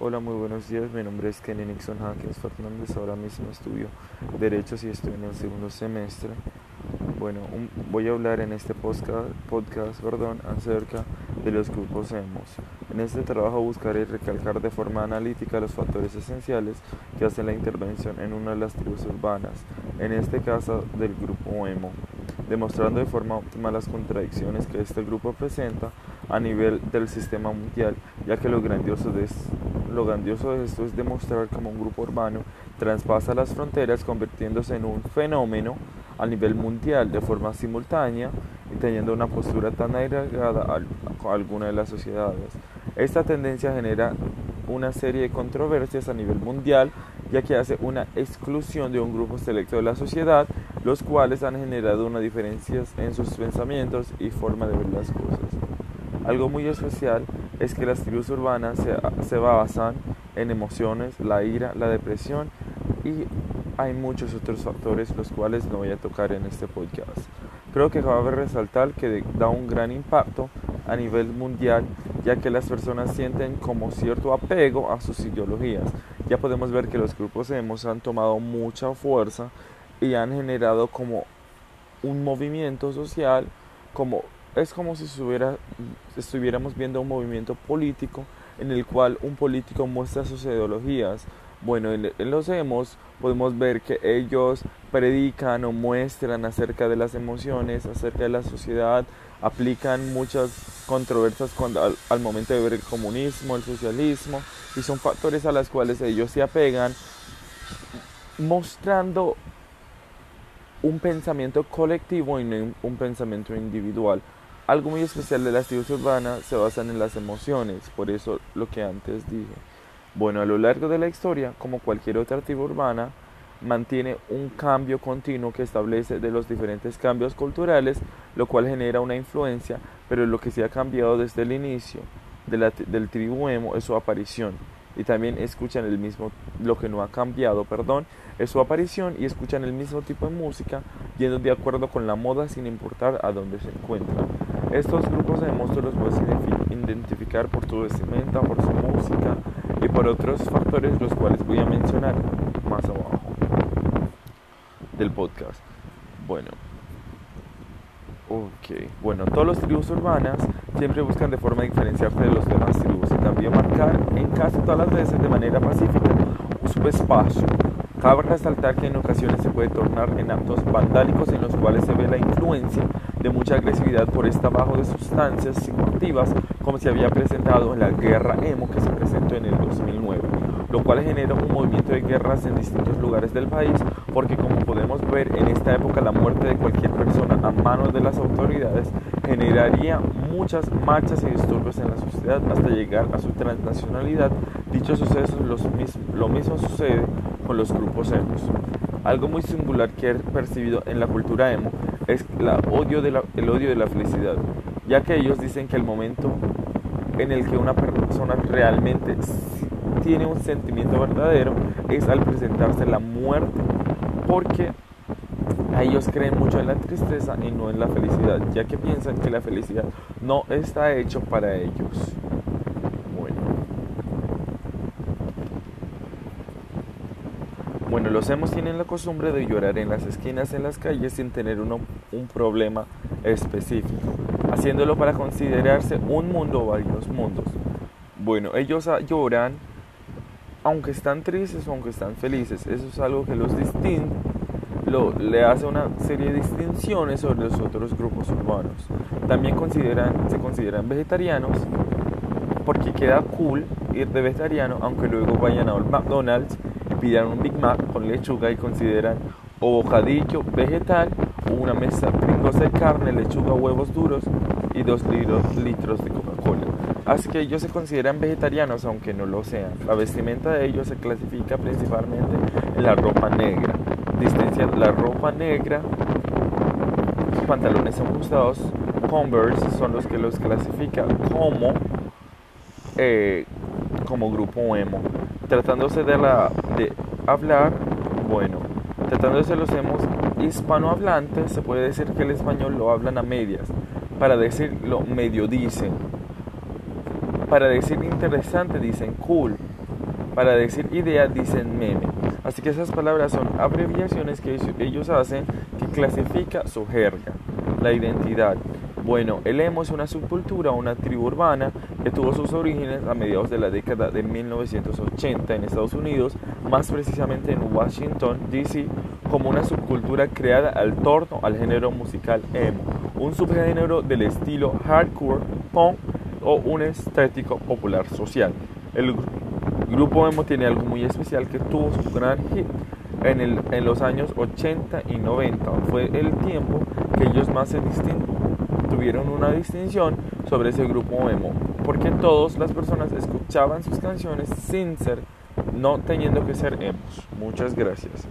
Hola, muy buenos días. Mi nombre es Kenny Nixon Hawkins Fernández. Ahora mismo estudio Derechos y estoy en el segundo semestre. Bueno, voy a hablar en este podcast, podcast perdón, acerca de los grupos hemos. En este trabajo buscaré recalcar de forma analítica los factores esenciales que hacen la intervención en una de las tribus urbanas, en este caso del grupo emo, demostrando de forma óptima las contradicciones que este grupo presenta a nivel del sistema mundial, ya que lo grandioso de lo grandioso de esto es demostrar cómo un grupo urbano traspasa las fronteras convirtiéndose en un fenómeno a nivel mundial de forma simultánea y teniendo una postura tan agregada a alguna de las sociedades. Esta tendencia genera una serie de controversias a nivel mundial, ya que hace una exclusión de un grupo selecto de la sociedad, los cuales han generado una diferencia en sus pensamientos y forma de ver las cosas. Algo muy especial es que las tribus urbanas se, basan en emociones, la ira, la depresión y hay muchos otros factores los cuales no voy a tocar en este podcast. Creo que cabe resaltar que da un gran impacto a nivel mundial ya que las personas sienten como cierto apego a sus ideologías. Ya podemos ver que los grupos hemos han tomado mucha fuerza y han generado como un movimiento social como es como si estuviéramos viendo un movimiento político en el cual un político muestra sus ideologías. Bueno, en, los hemos podemos ver que ellos predican o muestran acerca de las emociones, acerca de la sociedad, aplican muchas controversias cuando, al, al, momento de ver el comunismo, el socialismo, y son factores a los cuales ellos se apegan, mostrando un pensamiento colectivo y no un pensamiento individual. Algo muy especial de las tribus urbanas se basan en las emociones, por eso lo que antes dije. Bueno, a lo largo de la historia, como cualquier otra tribu urbana, mantiene un cambio continuo que establece de los diferentes cambios culturales, lo cual genera una influencia, pero lo que se ha cambiado desde el inicio del tribu emo es su aparición. Y también escuchan el mismo, lo que no ha cambiado, perdón, es su aparición y escuchan el mismo tipo de música, yendo de acuerdo con la moda sin importar a dónde se encuentran. Estos grupos de monstruos los puedes identificar por su vestimenta, por su música y por otros factores los cuales voy a mencionar más abajo del podcast. Bueno, ok, bueno, todos los tribus urbanas siempre buscan de forma diferenciarse de los demás tribus. Y también marcar en casi todas las veces de manera pacífica su espacio Cabe resaltar que en ocasiones se puede tornar en actos vandálicos en los cuales se ve la influencia de mucha agresividad por esta bajo de sustancias psicoactivas como se había presentado en la guerra emo que se presentó en el 2009, lo cual genera un movimiento de guerras en distintos lugares del país porque como podemos ver en esta época la muerte de cualquier persona a manos de las autoridades generaría muchas marchas y disturbios en la sociedad hasta llegar a su transnacionalidad. Dichos sucesos lo mismo sucede con los grupos emos. Algo muy singular que he percibido en la cultura emo es la odio de la, el odio de la felicidad, ya que ellos dicen que el momento en el que una persona realmente tiene un sentimiento verdadero es al presentarse la muerte, porque ellos creen mucho en la tristeza y no en la felicidad, ya que piensan que la felicidad no está hecho para ellos. Los hemos tienen la costumbre de llorar en las esquinas en las calles sin tener uno, un problema específico, haciéndolo para considerarse un mundo o varios mundos. Bueno, ellos lloran aunque están tristes o aunque están felices. Eso es algo que los distingue, lo, le hace una serie de distinciones sobre los otros grupos urbanos. También se consideran vegetarianos porque queda cool ir de vegetariano aunque luego vayan a McDonald's pidan un Big Mac con lechuga y consideran o bocadillo vegetal o una mesa pringos de carne, lechuga, huevos duros y dos litros de Coca-Cola. Así que ellos se consideran vegetarianos aunque no lo sean. La vestimenta de ellos se clasifica principalmente en la ropa negra. Distancia la ropa negra, pantalones ajustados, Converse son los que los clasifican como eh, como grupo emo. Tratándose de, la, de hablar, bueno, tratándose de los emos hispanohablantes, se puede decir que el español lo hablan a medias. Para decirlo medio dicen. Para decir interesante dicen cool. para decir idea dicen meme. Así que esas palabras son abreviaciones que ellos hacen que clasifica su jerga, la identidad. Bueno, el emo es una subcultura, una tribu urbana que tuvo sus orígenes a mediados de la década de 1980 en Estados Unidos, más precisamente en Washington, D.C., como una subcultura creada al torno al género musical emo, un subgénero del estilo hardcore, punk o un estético popular social. El grupo emo tiene algo muy especial que tuvo su gran hit en, los años 80 y 90. Fue el tiempo que ellos más se tuvieron una distinción sobre ese grupo emo, porque todas las personas escuchaban sus canciones sin ser, no teniendo que ser emos. Muchas gracias.